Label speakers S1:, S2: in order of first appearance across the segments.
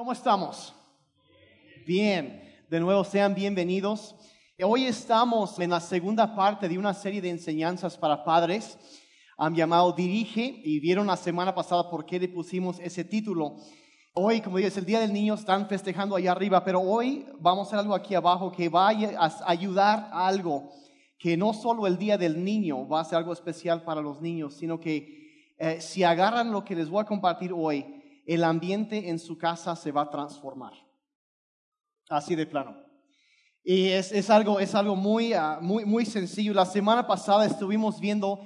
S1: ¿Cómo estamos? Bien, de nuevo sean bienvenidos. Hoy estamos en la segunda parte de una serie de enseñanzas para padres han llamado Dirige y vieron la semana pasada por qué le pusimos ese título. Hoy, como digo, es el Día del Niño, están festejando allá arriba, pero hoy vamos a hacer algo aquí abajo que va a ayudar a algo que no solo el Día del Niño va a ser algo especial para los niños, sino que eh, si agarran lo que les voy a compartir hoy, el ambiente en su casa se va a transformar. Así de plano. Y es, algo, es algo muy, ah, muy, muy sencillo. La semana pasada estuvimos viendo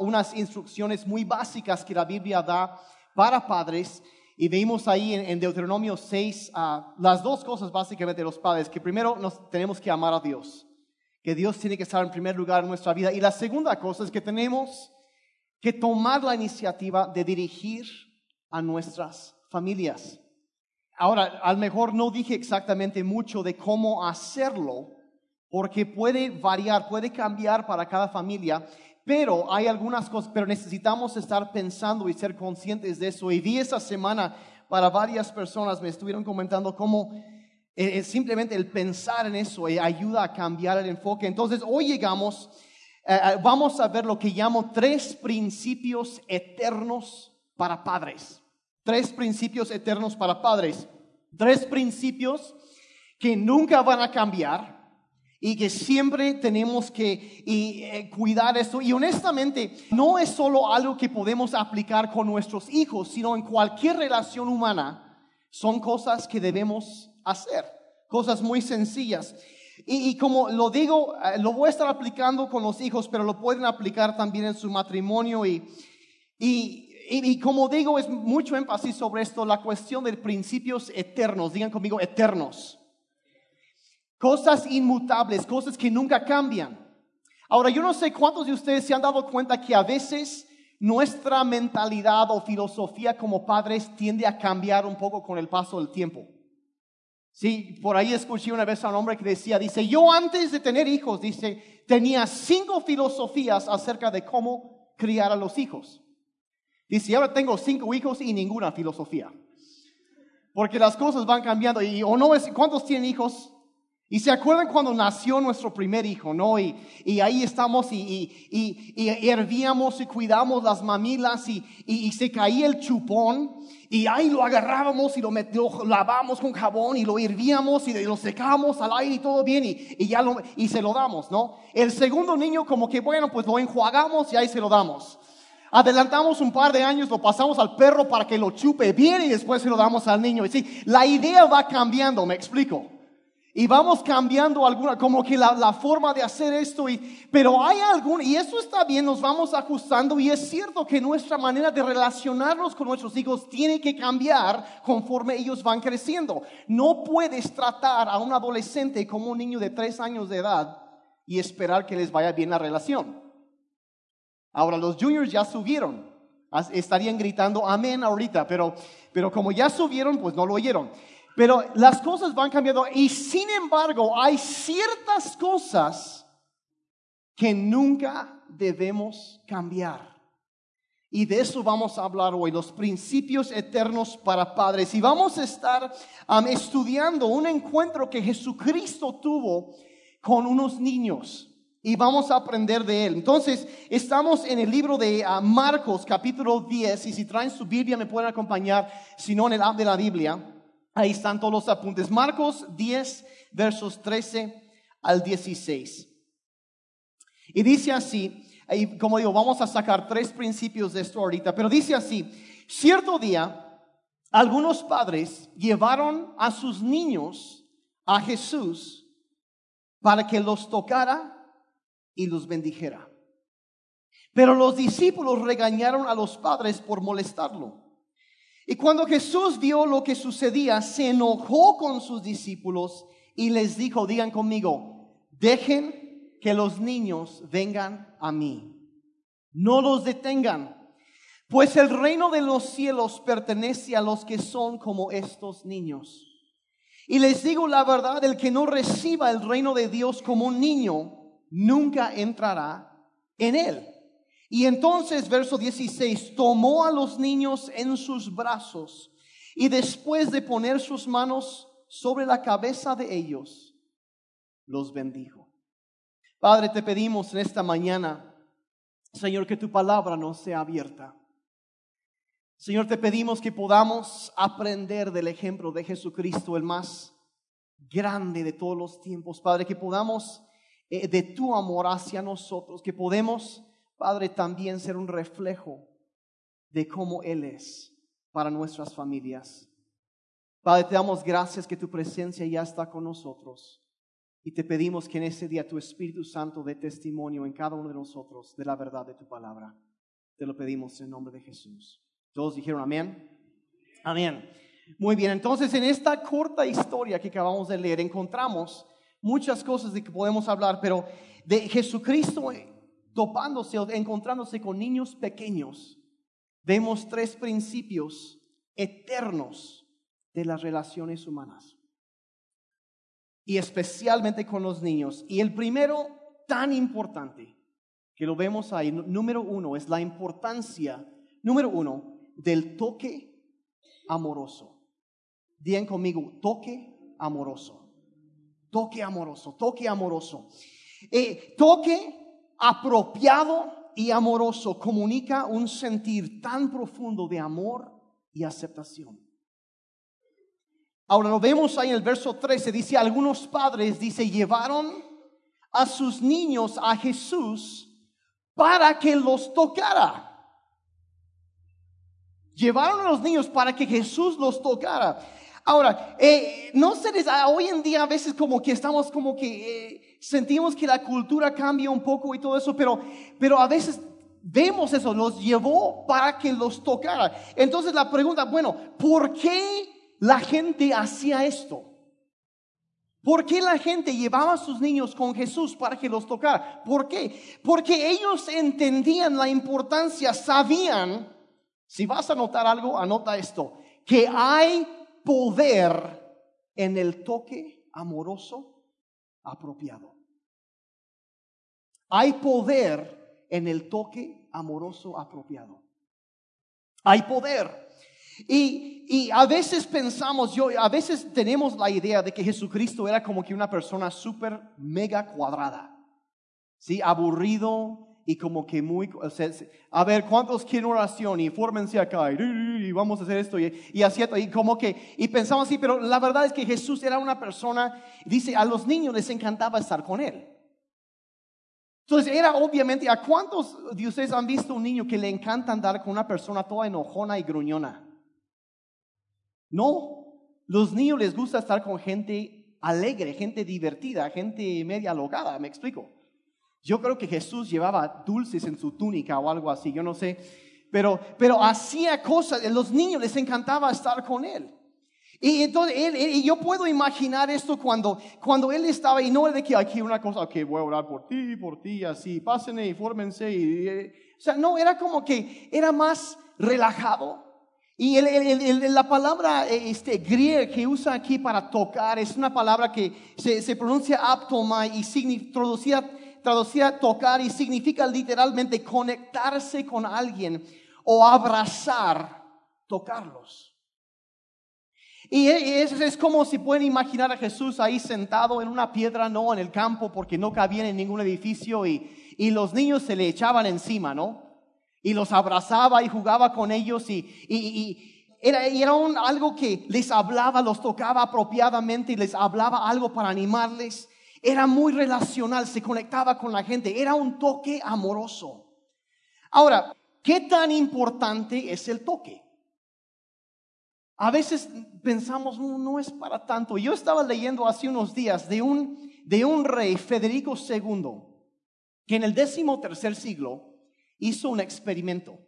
S1: unas instrucciones muy básicas que la Biblia da para padres. Y vimos ahí en, Deuteronomio 6 ah, las dos cosas básicamente de los padres, que primero nos tenemos que amar a Dios, que Dios tiene que estar en primer lugar en nuestra vida. Y la segunda cosa es que tenemos que tomar la iniciativa de dirigir a nuestras familias. Ahora, a lo mejor no dije exactamente mucho de cómo hacerlo, porque puede variar, puede cambiar para cada familia, pero hay algunas cosas, pero necesitamos estar pensando y ser conscientes de eso. Y vi esta semana para varias personas, me estuvieron comentando cómo eh, simplemente el pensar en eso eh, ayuda a cambiar el enfoque. Entonces, hoy llegamos, eh, vamos a ver lo que llamo tres principios eternos para padres. Tres principios eternos para padres. Tres principios que nunca van a cambiar y que siempre tenemos que eh, cuidar esto. Y honestamente, no es solo algo que podemos aplicar con nuestros hijos, sino en cualquier relación humana. Son cosas que debemos hacer, cosas muy sencillas. Y, como lo digo, eh, lo voy a estar aplicando con los hijos, pero lo pueden aplicar también en su matrimonio y, y y, como digo, es mucho énfasis sobre esto, la cuestión de principios eternos. Digan conmigo, eternos. Cosas inmutables, cosas que nunca cambian. Ahora, yo no sé cuántos de ustedes se han dado cuenta que a veces nuestra mentalidad o filosofía como padres tiende a cambiar un poco con el paso del tiempo. Sí, por ahí escuché una vez a un hombre que decía, dice, yo antes de tener hijos, dice, tenía cinco filosofías acerca de cómo criar a los hijos. Dice, ahora tengo cinco hijos y ninguna filosofía. Porque las cosas van cambiando. Y, o no es, ¿cuántos tienen hijos? Y se acuerdan cuando nació nuestro primer hijo, ¿no? Y, y ahí estamos y, y, y, hervíamos y cuidamos las mamilas y, se caía el chupón y ahí lo agarrábamos y lo, lo, lavamos con jabón y lo hervíamos y lo secamos al aire y todo bien y, ya lo, y se lo damos, ¿no? El segundo niño como que bueno, pues lo enjuagamos y ahí se lo damos. Adelantamos un par de años, lo pasamos al perro para que lo chupe bien y después se lo damos al niño. Y sí, la idea va cambiando, me explico. Y vamos cambiando alguna, como que la, forma de hacer esto, pero hay algún, y eso está bien, nos vamos ajustando, y es cierto que nuestra manera de relacionarnos con nuestros hijos tiene que cambiar conforme ellos van creciendo. No puedes tratar a un adolescente como un niño de tres años de edad y esperar que les vaya bien la relación. Ahora los juniors ya subieron. Estarían gritando amén ahorita, pero, pero como ya subieron, pues no lo oyeron. Pero las cosas van cambiando y sin embargo hay ciertas cosas que nunca debemos cambiar. Y de eso vamos a hablar hoy, los principios eternos para padres. Y vamos a estar estudiando un encuentro que Jesucristo tuvo con unos niños y vamos a aprender de él. Entonces, estamos en el libro de ah, Marcos, capítulo 10, y si traen su Biblia me pueden acompañar, si no en el app de la Biblia, ahí están todos los apuntes. Marcos 10, versos 13 al 16. Y dice así, y como digo, vamos a sacar tres principios de esto ahorita, pero dice así, cierto día, algunos padres llevaron a sus niños a Jesús para que los tocara y los bendijera. Pero los discípulos regañaron a los padres por molestarlo. Y cuando Jesús vio lo que sucedía, se enojó con sus discípulos y les dijo, digan conmigo, dejen que los niños vengan a mí. No los detengan, pues el reino de los cielos pertenece a los que son como estos niños. Y les digo la verdad, el que no reciba el reino de Dios como un niño, nunca entrará en él. Y entonces, verso 16, tomó a los niños en sus brazos Y después de poner sus manos sobre la cabeza de ellos, los bendijo. Padre, te pedimos en esta mañana, Señor, que tu palabra nos sea abierta. Señor, te pedimos que podamos aprender del ejemplo de Jesucristo, el más grande de todos los tiempos. Padre, que podamos de tu amor hacia nosotros, que podemos, Padre, también ser un reflejo de cómo Él es para nuestras familias. Padre, te damos gracias que tu presencia ya está con nosotros. Y te pedimos que en ese día tu Espíritu Santo dé testimonio en cada uno de nosotros de la verdad de tu palabra. Te lo pedimos en nombre de Jesús. Todos dijeron amén. Amén. Muy bien, entonces en esta corta historia que acabamos de leer encontramos muchas cosas de que podemos hablar, pero de Jesucristo topándose o encontrándose con niños pequeños, vemos tres principios eternos de las relaciones humanas y especialmente con los niños. Y el primero, tan importante, que lo vemos ahí, número uno, es la importancia, número uno, del toque amoroso. Digan conmigo, toque amoroso. Toque amoroso, toque amoroso. Eh, toque apropiado y amoroso comunica un sentir tan profundo de amor y aceptación. Ahora lo vemos ahí en el verso 13, dice, algunos padres, dice, llevaron a sus niños a Jesús para que los tocara. Llevaron a los niños para que Jesús los tocara. Ahora, eh, no sé, ah, hoy en día a veces como que estamos como que eh, sentimos que la cultura cambia un poco y todo eso, pero, pero a veces vemos eso, los llevó para que los tocara. Entonces la pregunta, bueno, ¿por qué la gente hacía esto? ¿Por qué la gente llevaba a sus niños con Jesús para que los tocara? ¿Por qué? Porque ellos entendían la importancia, sabían, si vas a anotar algo, anota esto, que hay poder en el toque amoroso apropiado. Hay poder en el toque amoroso apropiado. Hay poder. Y, a veces pensamos, yo, a veces tenemos la idea de que Jesucristo era como que una persona súper mega cuadrada, ¿sí? Aburrido y como que muy, a ver, ¿cuántos quieren oración? Y fórmense acá y, vamos a hacer esto y, y así, y como que, y pensamos así, pero la verdad es que Jesús era una persona, dice, a los niños les encantaba estar con él. Entonces era obviamente, ¿a cuántos de ustedes han visto un niño que le encanta andar con una persona toda enojona y gruñona? No, los niños les gusta estar con gente alegre, gente divertida, gente media locada, me explico. Yo creo que Jesús llevaba dulces en su túnica o algo así, yo no sé, pero, pero hacía cosas, los niños les encantaba estar con él. Y entonces él, y yo puedo imaginar esto cuando, cuando él estaba, y no es de que aquí una cosa, que voy a orar por ti, por ti, así, pásenme y fórmense. Y, eh, o sea, no, era como que era más relajado. Y la palabra este, griega que usa aquí para tocar es una palabra que se, pronuncia aptoma y traducida, traducida tocar y significa literalmente conectarse con alguien o abrazar, tocarlos. Y es, es como si pueden imaginar a Jesús ahí sentado en una piedra, no en el campo, porque no cabía en ningún edificio y, y los niños se le echaban encima, ¿no? y los abrazaba y jugaba con ellos y, era, era algo que les hablaba, los tocaba apropiadamente y les hablaba algo para animarles. Era muy relacional, se conectaba con la gente, era un toque amoroso. Ahora, ¿qué tan importante es el toque? A veces pensamos, no, es para tanto. Yo estaba leyendo hace unos días de un, de un rey, Federico II, que en el décimo tercer siglo hizo un experimento.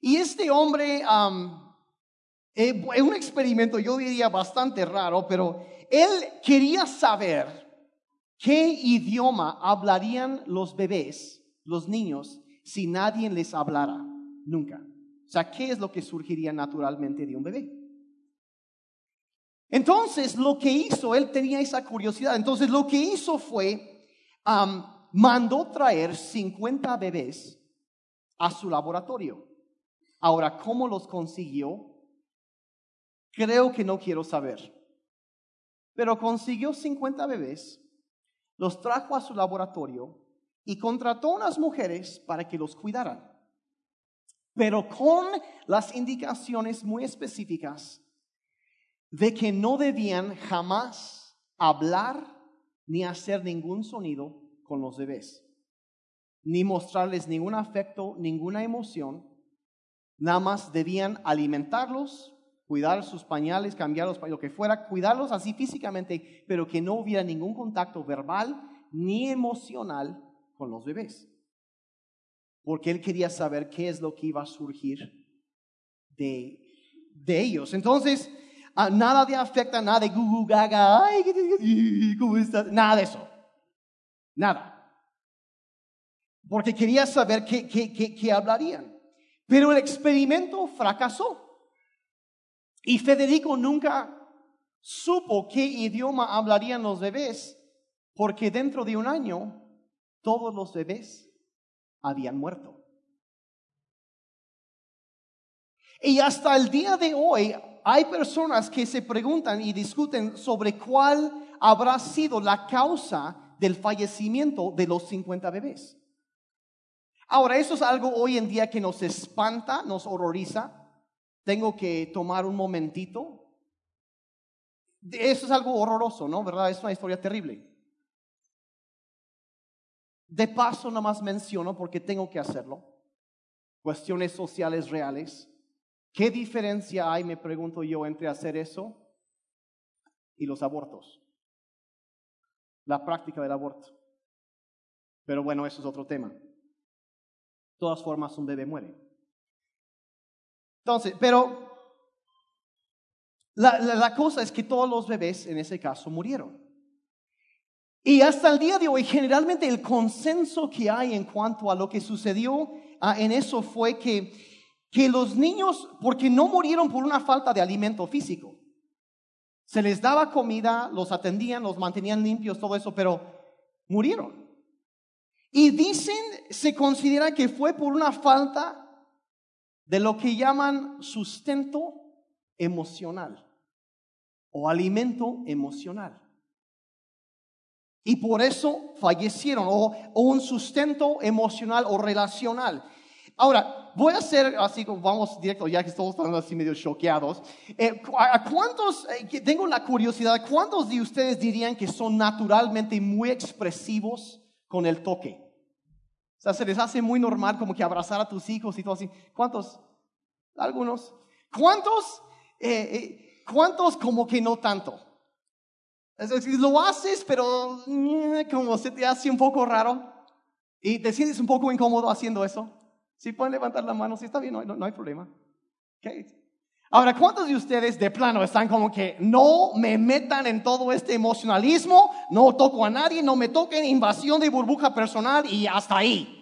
S1: Y este hombre, es un experimento yo diría bastante raro, pero él quería saber qué idioma hablarían los bebés, los niños, si nadie les hablara nunca. O sea, ¿qué es lo que surgiría naturalmente de un bebé? Entonces, lo que hizo, él tenía esa curiosidad. Entonces, lo que hizo fue, mandó traer 50 bebés a su laboratorio. Ahora, ¿cómo los consiguió? creo que no quiero saber. Pero consiguió 50 bebés, los trajo a su laboratorio y contrató unas mujeres para que los cuidaran. Pero con las indicaciones muy específicas de que no debían jamás hablar ni hacer ningún sonido con los bebés, ni mostrarles ningún afecto, ninguna emoción. Nada más debían alimentarlos, cuidar sus pañales, cambiarlos, lo que fuera, cuidarlos así físicamente, pero que no hubiera ningún contacto verbal ni emocional con los bebés. Porque él quería saber qué es lo que iba a surgir de, de ellos. Entonces, nada de afecta, nada de gugu gaga, ay, ¿cómo estás? Nada de eso. Nada. Porque quería saber qué, qué, qué, qué hablarían. Pero el experimento fracasó. Y Federico nunca supo qué idioma hablarían los bebés, porque dentro de un año todos los bebés habían muerto. Y hasta el día de hoy hay personas que se preguntan y discuten sobre cuál habrá sido la causa del fallecimiento de los 50 bebés. Ahora, eso es algo hoy en día que nos espanta, nos horroriza, tengo que tomar un momentito. Eso es algo horroroso, ¿no? ¿Verdad? Es una historia terrible. De paso, nada más menciono, porque tengo que hacerlo, cuestiones sociales reales. ¿Qué diferencia hay, me pregunto yo, entre hacer eso y los abortos? La práctica del aborto. Pero bueno, eso es otro tema. De todas formas, un bebé muere. Entonces, pero la, cosa es que todos los bebés en ese caso murieron. Y hasta el día de hoy, generalmente el consenso que hay en cuanto a lo que sucedió ah, en eso fue que, que los niños, porque no murieron por una falta de alimento físico, se les daba comida, los atendían, los mantenían limpios, todo eso, pero murieron. Y dicen, se considera que fue por una falta de lo que llaman sustento emocional o alimento emocional. Y por eso fallecieron, o, un sustento emocional o relacional. Ahora, voy a hacer así, vamos directo, ya que estamos estando así medio choqueados. Eh, ¿A cuántos, eh, tengo la curiosidad, cuántos de ustedes dirían que son naturalmente muy expresivos con el toque? Sea, se les hace muy normal como que abrazar a tus hijos y todo así. ¿Cuántos? Algunos. ¿Cuántos? Eh, eh, ¿Cuántos como que no tanto? Lo haces, pero mm, como se te hace un poco raro y te sientes un poco incómodo haciendo eso. Si pueden levantar la mano, si está bien, no, hay problema. Ahora, ¿cuántos de ustedes de plano están como que no me metan en todo este emocionalismo, no toco a nadie, no me toquen invasión de burbuja personal y hasta ahí?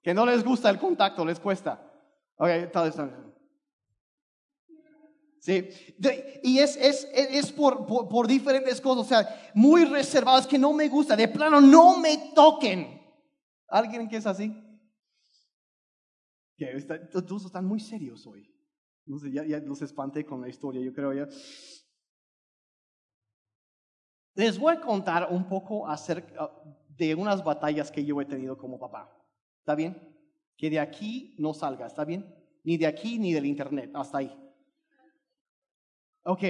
S1: Que no les gusta el contacto, les cuesta. Ok, tal vez. Sí, y es, es, es por, por, diferentes cosas, o sea, muy reservados que no me gusta, de plano no me toquen. ¿Alguien que es así? Que todos están muy serios hoy. No sé, ya, los espanté con la historia, yo creo ya. Les voy a contar un poco acerca de unas batallas que yo he tenido como papá. ¿Está bien? Que de aquí no salga, ¿está bien? Ni de aquí ni del internet, hasta ahí. Ok.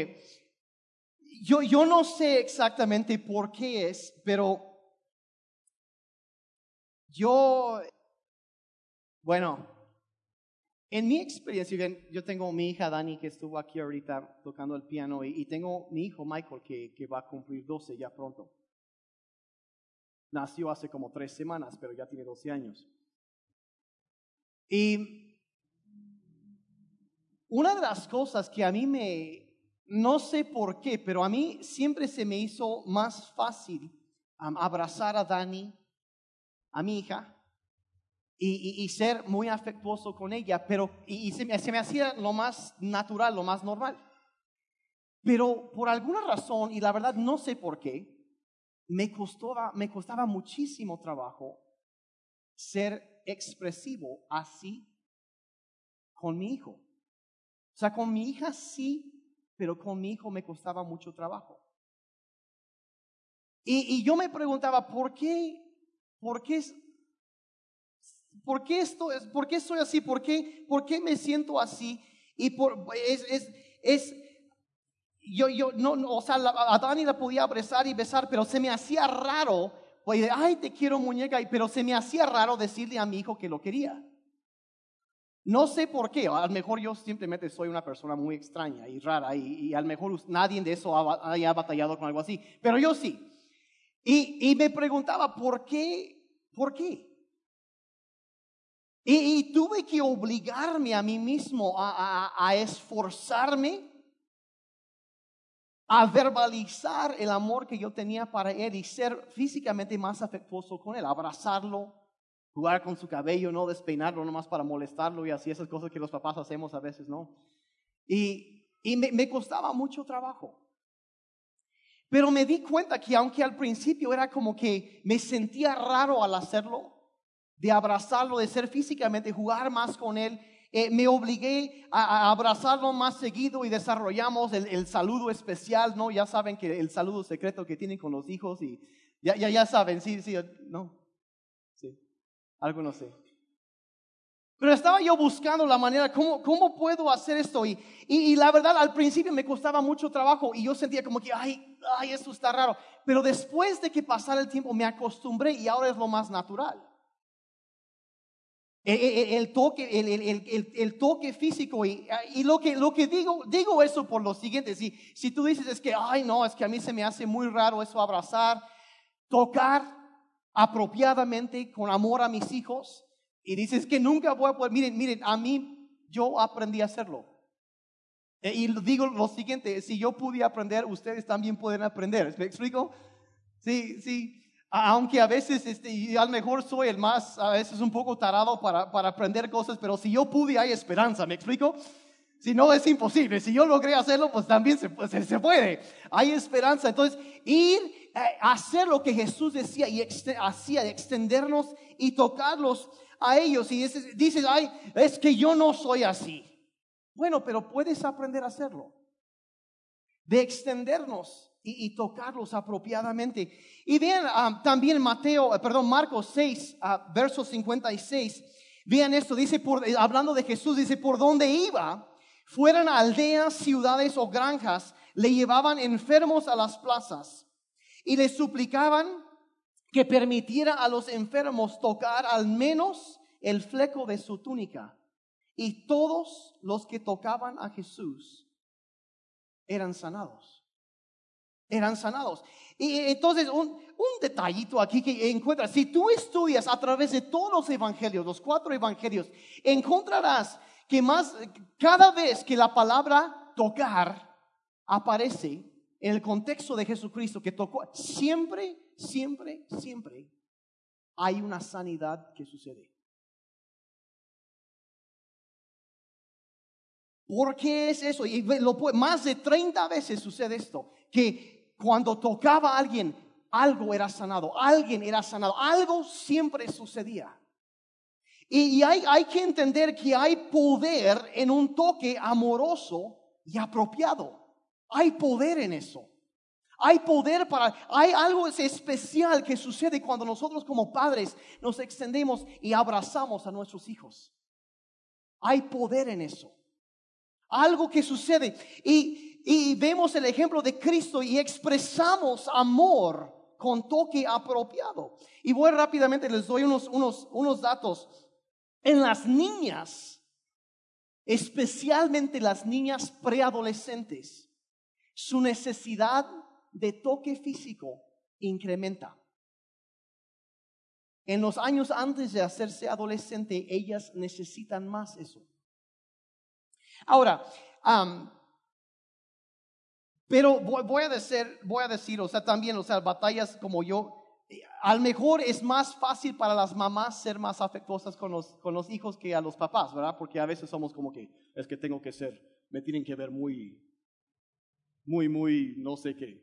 S1: Yo, yo no sé exactamente por qué es, pero yo, bueno, en mi experiencia, yo tengo mi hija Dani que estuvo aquí ahorita tocando el piano y, tengo mi hijo Michael que, que, va a cumplir 12 ya pronto. Nació hace como tres semanas, pero ya tiene 12 años. Y una de las cosas que a mí me, no sé por qué, pero a mí siempre se me hizo más fácil abrazar a Dani, a mi hija, y, ser muy afectuoso con ella, pero y, se, me, se, me, hacía lo más natural, lo más normal. Pero por alguna razón, y la verdad no sé por qué, me costaba, me costaba muchísimo trabajo ser expresivo así con mi hijo. O sea, con mi hija sí pero con mi hijo me costaba mucho trabajo. Y, yo me preguntaba, ¿por qué? ¿Por qué? ¿Por qué esto es? ¿Por qué soy así? ¿Por qué, por qué me siento así? Y por, es, es, es yo, yo, no, o sea, a Dani la podía abrazar y besar, pero se me hacía raro, pues, ay, te quiero muñeca, pero se me hacía raro decirle a mi hijo que lo quería. No sé por qué, a lo mejor yo simplemente soy una persona muy extraña y rara y, y a lo mejor nadie de eso haya batallado con algo así, pero yo sí. Y, y me preguntaba, ¿por qué? ¿Por qué? Y, tuve que obligarme a mí mismo a, esforzarme a verbalizar el amor que yo tenía para él y ser físicamente más afectuoso con él, abrazarlo, jugar con su cabello, no despeinarlo nomás para molestarlo y así esas cosas que los papás hacemos a veces, ¿no? Y, me costaba mucho trabajo. Pero me di cuenta que aunque al principio era como que me sentía raro al hacerlo, de abrazarlo, de ser físicamente, jugar más con él, eh, me obligué a, abrazarlo más seguido y desarrollamos el, saludo especial, ¿no? Ya saben que el saludo secreto que tienen con los hijos y ya, ya, ya saben, sí, sí, no, sí, algo no sé. Pero estaba yo buscando la manera, ¿cómo, cómo puedo hacer esto? Y, y, la verdad, al principio me costaba mucho trabajo y yo sentía como que, ay, ay, esto está raro. Pero después de que pasara el tiempo me acostumbré y ahora es lo más natural. El, toque, el, toque físico. Y, y, lo, que, lo que digo, digo eso por lo siguiente. Si, si tú dices es que, ay, no, es que a mí se me hace muy raro eso abrazar, tocar apropiadamente con amor a mis hijos. Y dices que nunca voy a poder. Miren, miren, a mí yo aprendí a hacerlo. E, y digo lo siguiente, si yo pude aprender, ustedes también pueden aprender. ¿Me explico? Sí, sí aunque a veces, este, y a lo mejor soy el más, a veces un poco tarado para, para aprender cosas, pero si yo pude, hay esperanza, ¿me explico? Si no, es imposible. Si yo logré hacerlo, pues también se, pues, se puede. Hay esperanza. Entonces, ir a eh, hacer lo que Jesús decía y hacía, extendernos y tocarlos a ellos. Y dices, ay, es que yo no soy así. Bueno, pero puedes aprender a hacerlo. De extendernos y, tocarlos apropiadamente. Y vean ah, también Mateo, eh, perdón, Marcos 6, uh, verso 56. Vean esto, dice, por, eh, hablando de Jesús, dice, por donde iba, fueran aldeas, ciudades o granjas, le llevaban enfermos a las plazas y le suplicaban que permitiera a los enfermos tocar al menos el fleco de su túnica. Y todos los que tocaban a Jesús eran sanados eran sanados. Y entonces, un, un, detallito aquí que encuentras, si tú estudias a través de todos los evangelios, los cuatro evangelios, encontrarás que más, cada vez que la palabra tocar aparece en el contexto de Jesucristo que tocó, siempre, siempre, siempre hay una sanidad que sucede. ¿Por qué es eso? Y lo, más de 30 veces sucede esto, que cuando tocaba a alguien, algo era sanado, alguien era sanado, algo siempre sucedía. Y, hay, hay que entender que hay poder en un toque amoroso y apropiado. Hay poder en eso. Hay poder para, hay algo especial que sucede cuando nosotros como padres nos extendemos y abrazamos a nuestros hijos. Hay poder en eso. Algo que sucede. Y, y vemos el ejemplo de Cristo y expresamos amor con toque apropiado. Y voy rápidamente, les doy unos, unos, unos datos. En las niñas, especialmente las niñas preadolescentes, su necesidad de toque físico incrementa. En los años antes de hacerse adolescente, ellas necesitan más eso. Ahora, pero voy a decir, voy a decir, o sea, también, o sea, batallas como yo, eh, a lo mejor es más fácil para las mamás ser más afectuosas con los, con los hijos que a los papás, ¿verdad? Porque a veces somos como que, es que tengo que ser, me tienen que ver muy, muy, muy, no sé qué,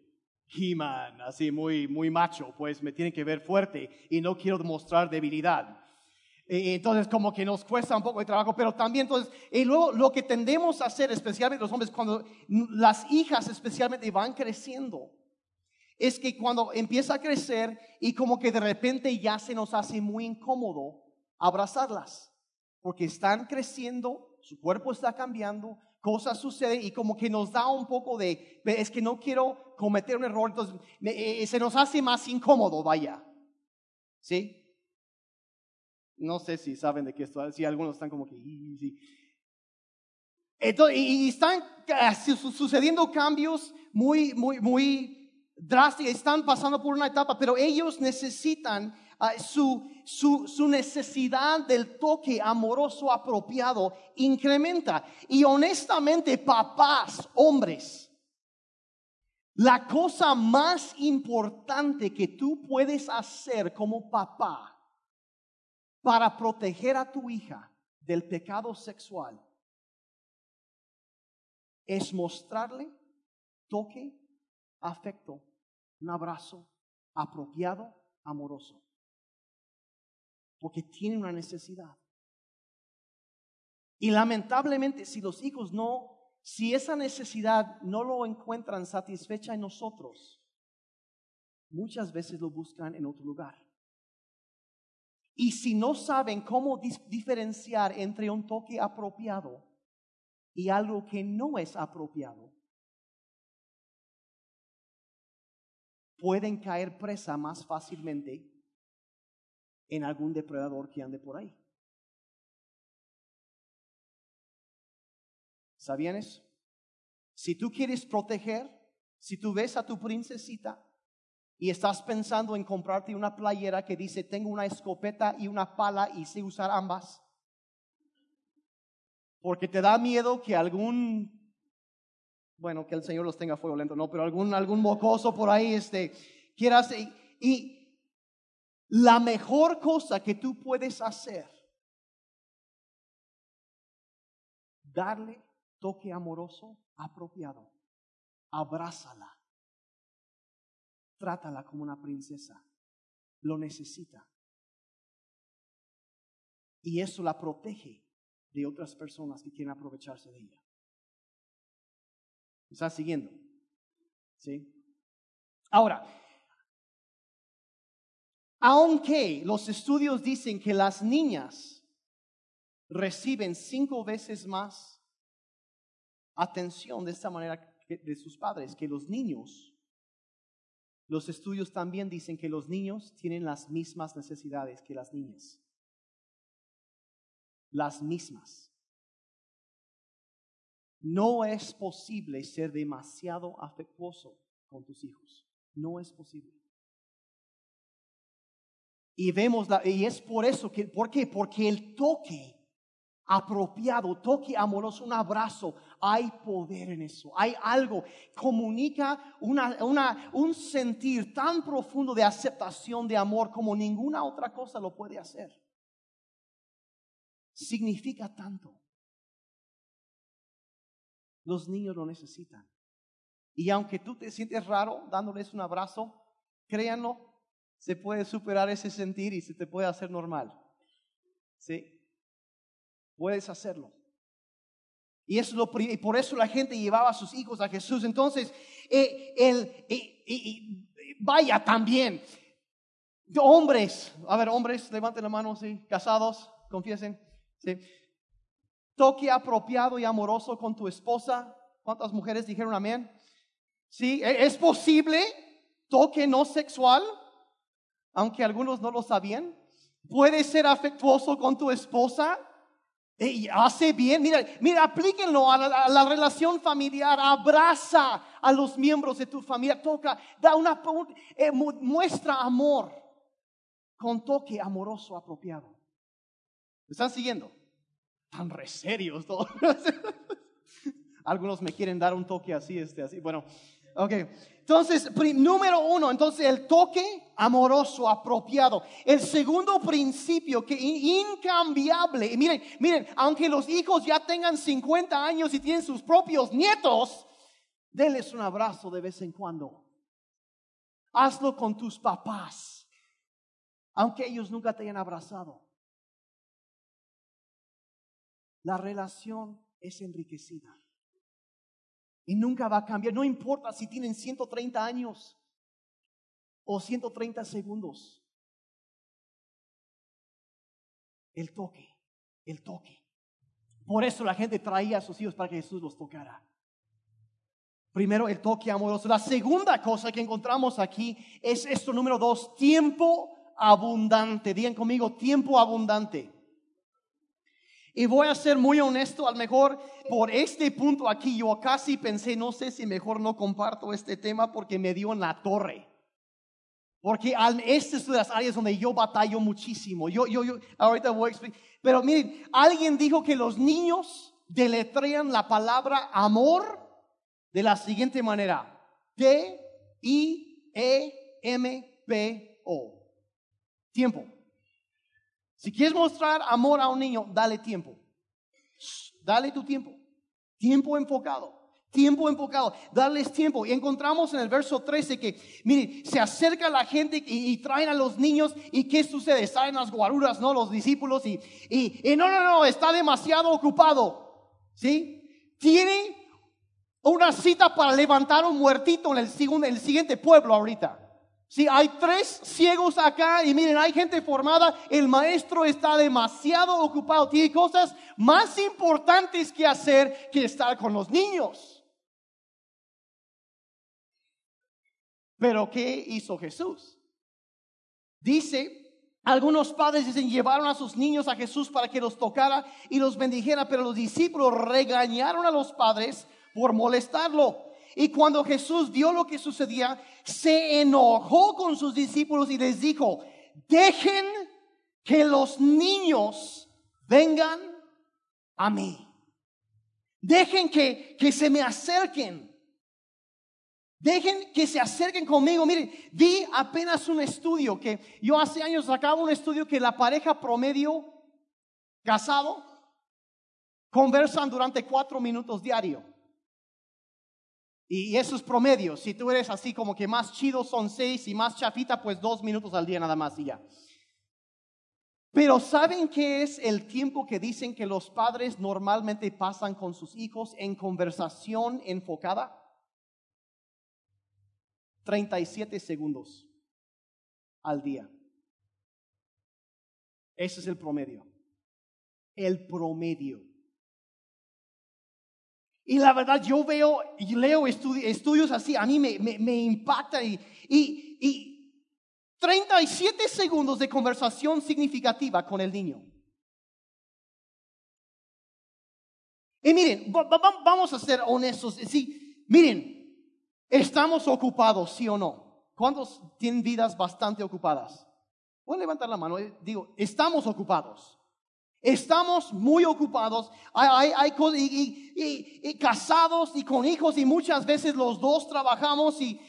S1: He-Man, así muy, muy macho, pues me tienen que ver fuerte y no quiero demostrar debilidad. Entonces, como que nos cuesta un poco de trabajo, pero también, entonces, y luego lo que tendemos a hacer, especialmente los hombres, cuando las hijas especialmente van creciendo, es que cuando empieza a crecer y como que de repente ya se nos hace muy incómodo abrazarlas, porque están creciendo, su cuerpo está cambiando, cosas suceden y como que nos da un poco de, es que no quiero cometer un error, entonces eh, se nos hace más incómodo, vaya. ¿Sí? No sé si saben de qué esto, si algunos están como que... Entonces, y están sucediendo cambios muy, muy, muy drásticos, están pasando por una etapa, pero ellos necesitan ah, su, su, su, necesidad del toque amoroso apropiado incrementa. Y honestamente, papás, hombres, la cosa más importante que tú puedes hacer como papá para proteger a tu hija del pecado sexual es mostrarle toque, afecto, un abrazo apropiado, amoroso. Porque tiene una necesidad. Y lamentablemente, si los hijos no, si esa necesidad no lo encuentran satisfecha en nosotros, muchas veces lo buscan en otro lugar. Y si no saben cómo diferenciar entre un toque apropiado y algo que no es apropiado, pueden caer presa más fácilmente en algún depredador que ande por ahí. ¿Sabían eso? Si tú quieres proteger, si tú ves a tu princesita y estás pensando en comprarte una playera que dice tengo una escopeta y una pala y sé usar ambas, porque te da miedo que algún bueno, que el Señor los tenga fuego lento, no, pero algún, algún mocoso por ahí, este, quieras, y, y la mejor cosa que tú puedes hacer, darle toque amoroso apropiado, abrázala, Trátala como una princesa. Lo necesita. Y eso la protege de otras personas que quieren aprovecharse de ella. ¿Me estás siguiendo? ¿Sí? Ahora, aunque los estudios dicen que las niñas reciben cinco veces más atención de esta manera de sus padres que los niños, los estudios también dicen que los niños tienen las mismas necesidades que las niñas. Las mismas. No es posible ser demasiado afectuoso con tus hijos. No es posible. Y vemos, y es por eso que, ¿por qué? Porque el toque apropiado, toque amoroso, un abrazo. Hay poder en eso, hay algo. Comunica un sentir tan profundo de aceptación, de amor, como ninguna otra cosa lo puede hacer. Significa tanto. Los niños lo necesitan. Y aunque tú te sientes raro dándoles un abrazo, créanlo, se puede superar ese sentir y se te puede hacer normal. ¿Sí? Puedes hacerlo. Y, eso lo, y por eso la gente llevaba a sus hijos a Jesús. Entonces, eh, el, vaya también. Hombres, a ver, hombres, levanten la mano, sí, casados, confiesen. Sí. Toque apropiado y amoroso con tu esposa. ¿Cuántas mujeres dijeron amén? Sí, ¿e-, es posible toque no sexual, aunque algunos no lo sabían. Puede ser afectuoso con tu esposa hace bien, mira, mira, aplíquenlo a la, relación familiar, abraza a los miembros de tu familia, toca, da una, eh, muestra amor con toque amoroso apropiado. ¿Me están siguiendo? Tan reserios todos. Algunos me quieren dar un toque así, este, así. Bueno, ok. Entonces, número uno, entonces el toque amoroso, apropiado. El segundo principio que incambiable, miren, miren, aunque los hijos ya tengan 50 años y tienen sus propios nietos, denles un abrazo de vez en cuando. Hazlo con tus papás, aunque ellos nunca te hayan abrazado. la relación es enriquecida. Y nunca va a cambiar. No importa si tienen 130 años o 130 segundos. El toque, el toque. Por eso la gente traía a sus hijos para que Jesús los tocara. Primero, el toque amoroso. La segunda cosa que encontramos aquí es esto número dos, tiempo abundante. Digan conmigo, tiempo abundante. Y voy a ser muy honesto, al mejor por este punto aquí yo casi pensé, no sé si mejor no comparto este tema porque me dio en la torre. Porque este es de las áreas donde yo batallo muchísimo. Yo, yo, yo, ahorita voy a explicar. Pero miren, alguien dijo que los niños deletrean la palabra amor de la siguiente manera. T-I-E-M-P-O. Tiempo. Si quieres mostrar amor a un niño, dale tiempo. Dale tu tiempo. Tiempo enfocado. Tiempo enfocado, darles tiempo. Y encontramos en el verso 13 que, miren, se acerca la gente y, traen a los niños. ¿Y qué sucede? Salen las guaruras, ¿no? Los discípulos. Y, y, no, no, no, está demasiado ocupado. ¿Sí? Tiene una cita para levantar un muertito en el, en el siguiente pueblo ahorita. Si hay tres ciegos acá y miren, hay gente formada, el maestro está demasiado ocupado, tiene cosas más importantes que hacer que estar con los niños. Pero ¿qué hizo Jesús? Dice, algunos padres dicen, llevaron a sus niños a Jesús para que los tocara y los bendijera, pero los discípulos regañaron a los padres por molestarlo. Y cuando Jesús vio lo que sucedía, se enojó con sus discípulos y les dijo, dejen que los niños vengan a mí. Dejen que, que se me acerquen. Dejen que se acerquen conmigo. Miren, vi apenas un estudio que yo hace años sacaba un estudio que la pareja promedio casado conversan durante cuatro minutos diario. Y eso es promedio. Si tú eres así como que más chido son seis y más chafita, pues dos minutos al día nada más y ya. Pero ¿saben qué es el tiempo que dicen que los padres normalmente pasan con sus hijos en conversación enfocada? 37 segundos al día. Ese es el promedio. El promedio. Y la verdad, yo veo y leo estudios así, a mí me, impacta y, y, y 37 segundos de conversación significativa con el niño. Y miren, vamos a ser honestos. Sí, miren, estamos ocupados, sí o no. ¿Cuántos tienen vidas bastante ocupadas? Voy a levantar la mano. Eh, digo, estamos ocupados. Estamos muy ocupados, hay, y, casados y con hijos y muchas veces los dos trabajamos y,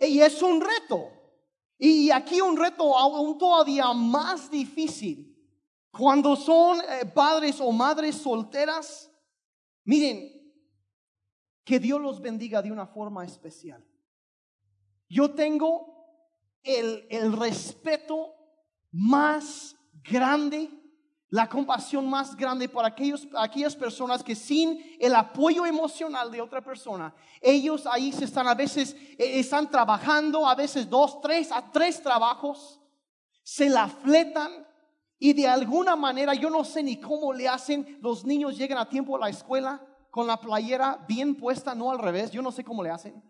S1: es un reto. Y aquí un reto aún todavía más difícil. Cuando son eh, padres o madres solteras, miren, que Dios los bendiga de una forma especial. Yo tengo el respeto más grande la compasión más grande para aquellos, aquellas personas que sin el apoyo emocional de otra persona, ellos ahí se están a veces, eh, están trabajando, a veces dos, tres, a tres trabajos, se la fletan y de alguna manera, yo no sé ni cómo le hacen, los niños llegan a tiempo a la escuela con la playera bien puesta, no al revés, yo no sé cómo le hacen.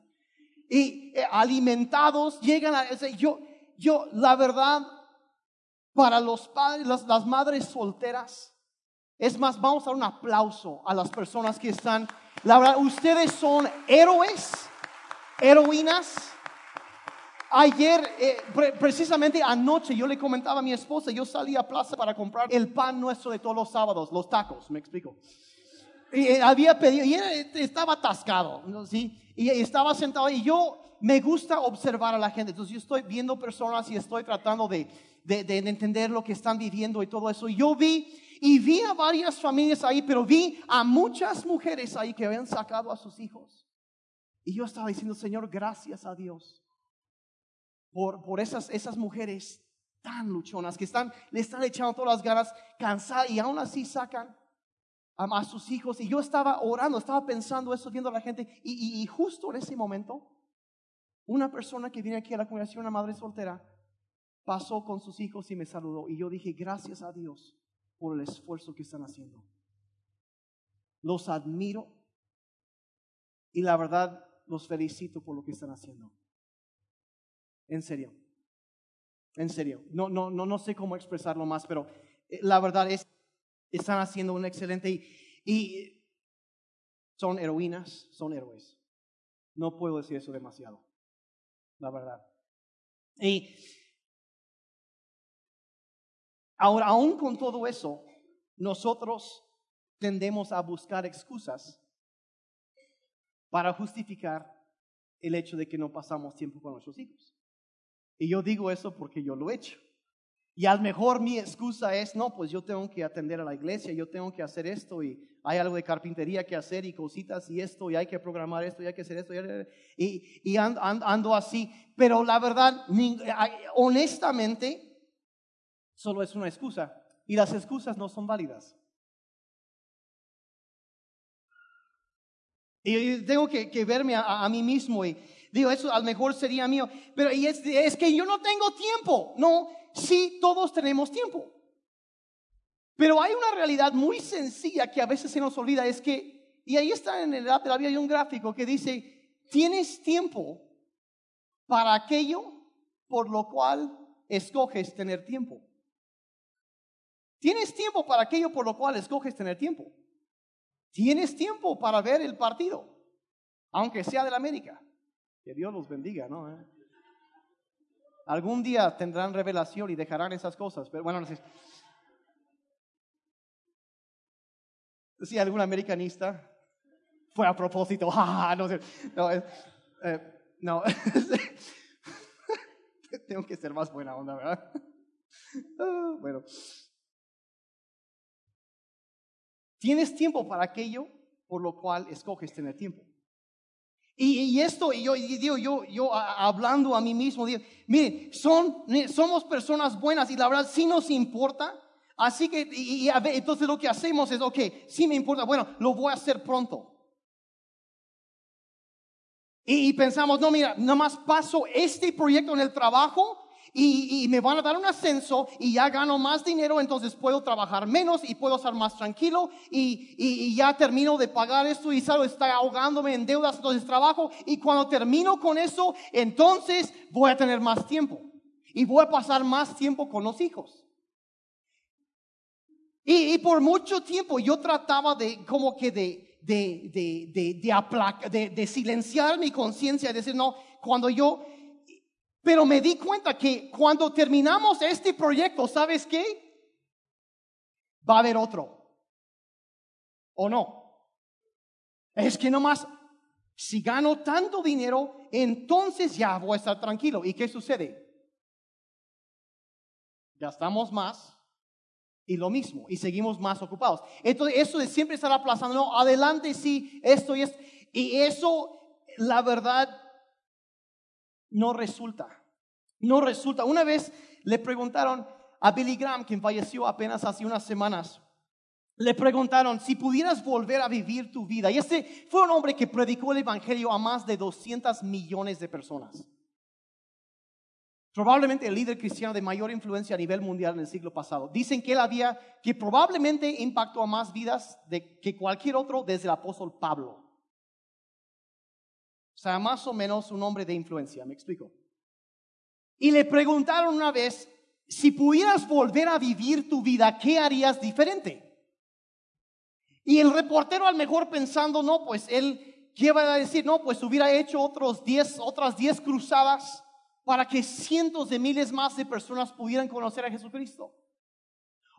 S1: Y eh, alimentados, llegan a, yo, yo, la verdad, para los padres, las, madres solteras. Es más, vamos a dar un aplauso a las personas que están. La verdad, ustedes son héroes, heroínas. Ayer, eh, precisamente anoche, yo le comentaba a mi esposa, yo salí a plaza para comprar el pan nuestro de todos los sábados, los tacos, me explico. Y eh, había pedido, y estaba atascado, ¿sí? Y estaba sentado, y yo me gusta observar a la gente. Entonces, yo estoy viendo personas y estoy tratando de, de, entender lo que están viviendo y todo eso. Yo vi y vi a varias familias ahí, pero vi a muchas mujeres ahí que habían sacado a sus hijos. Y yo estaba diciendo, Señor, gracias a Dios por, por esas, esas mujeres tan luchonas que están, le están echando todas las ganas, cansadas y aún así sacan a, sus hijos y yo estaba orando, estaba pensando eso, viendo a la gente y, y justo en ese momento, una persona que viene aquí a la congregación, una madre soltera, pasó con sus hijos y me saludó y yo dije, gracias a Dios por el esfuerzo que están haciendo. Los admiro y la verdad los felicito por lo que están haciendo. En serio. En serio. No, no, no, no sé cómo expresarlo más, pero eh, la verdad es, están haciendo un excelente y, y son heroínas, son héroes. No puedo decir eso demasiado, la verdad. Y ahora, aún con todo eso, nosotros tendemos a buscar excusas para justificar el hecho de que no pasamos tiempo con nuestros hijos. Y yo digo eso porque yo lo he hecho. Y a lo mejor mi excusa es, no, pues yo tengo que atender a la iglesia, yo tengo que hacer esto y hay algo de carpintería que hacer y cositas y esto y hay que programar esto y hay que hacer esto y, y ando, ando, así. Pero la verdad, honestamente, solo es una excusa y las excusas no son válidas. Y tengo que, que verme a, mí mismo y digo, eso a lo mejor sería mío. Pero y es, que yo no tengo tiempo. No, sí, todos tenemos tiempo. Pero hay una realidad muy sencilla que a veces se nos olvida, es que, y ahí está en el edad de la vida, hay un gráfico que dice, tienes tiempo para aquello por lo cual escoges tener tiempo. Tienes tiempo para aquello por lo cual escoges tener tiempo. Tienes tiempo para ver el partido, aunque sea de la América. Que Dios los bendiga, ¿no? ¿Eh? Algún día tendrán revelación y dejarán esas cosas, pero bueno, no sé. Si algún americanista fue a propósito, no sé, no, eh, no. tengo que ser más buena onda, ¿verdad? Ah, bueno. Tienes tiempo para aquello por lo cual escoges tener tiempo. Y, esto, y yo digo, yo, yo hablando a mí mismo, digo, mire, son, somos personas buenas y la verdad sí nos importa. Así que, y, entonces lo que hacemos es, ok, sí me importa, bueno, lo voy a hacer pronto. Y pensamos, no, mira, nada más paso este proyecto en el trabajo y, me van a dar un ascenso y ya gano más dinero, entonces puedo trabajar menos y puedo estar más tranquilo y, ya termino de pagar esto y salgo, está ahogándome en deudas, entonces trabajo y cuando termino con eso, entonces voy a tener más tiempo y voy a pasar más tiempo con los hijos. Y, por mucho tiempo yo trataba de como que de, de, de, de, de, de silenciar mi conciencia y decir, no, cuando yo pero me di cuenta que cuando terminamos este proyecto, ¿sabes qué? Va a haber otro. ¿O no? Es que nomás, si gano tanto dinero, entonces ya voy a estar tranquilo. ¿Y qué sucede? Gastamos más y lo mismo, y seguimos más ocupados. Entonces, eso de siempre estar aplazando, no, adelante sí, esto y esto. Y eso, la verdad, no resulta. No resulta. Una vez le preguntaron a Billy Graham, quien falleció apenas hace unas semanas, le preguntaron si pudieras volver a vivir tu vida. Y este fue un hombre que predicó el Evangelio a más de 200 millones de personas. Probablemente el líder cristiano de mayor influencia a nivel mundial en el siglo pasado. Dicen que él había, que probablemente impactó a más vidas de, que cualquier otro desde el apóstol Pablo. Sea, más o menos un hombre de influencia, me explico. Y le preguntaron una vez, si pudieras volver a vivir tu vida, ¿qué harías diferente? Y el reportero al mejor pensando, no, pues él, ¿qué a decir? No, pues hubiera hecho otros diez, otras diez cruzadas para que cientos de miles más de personas pudieran conocer a Jesucristo.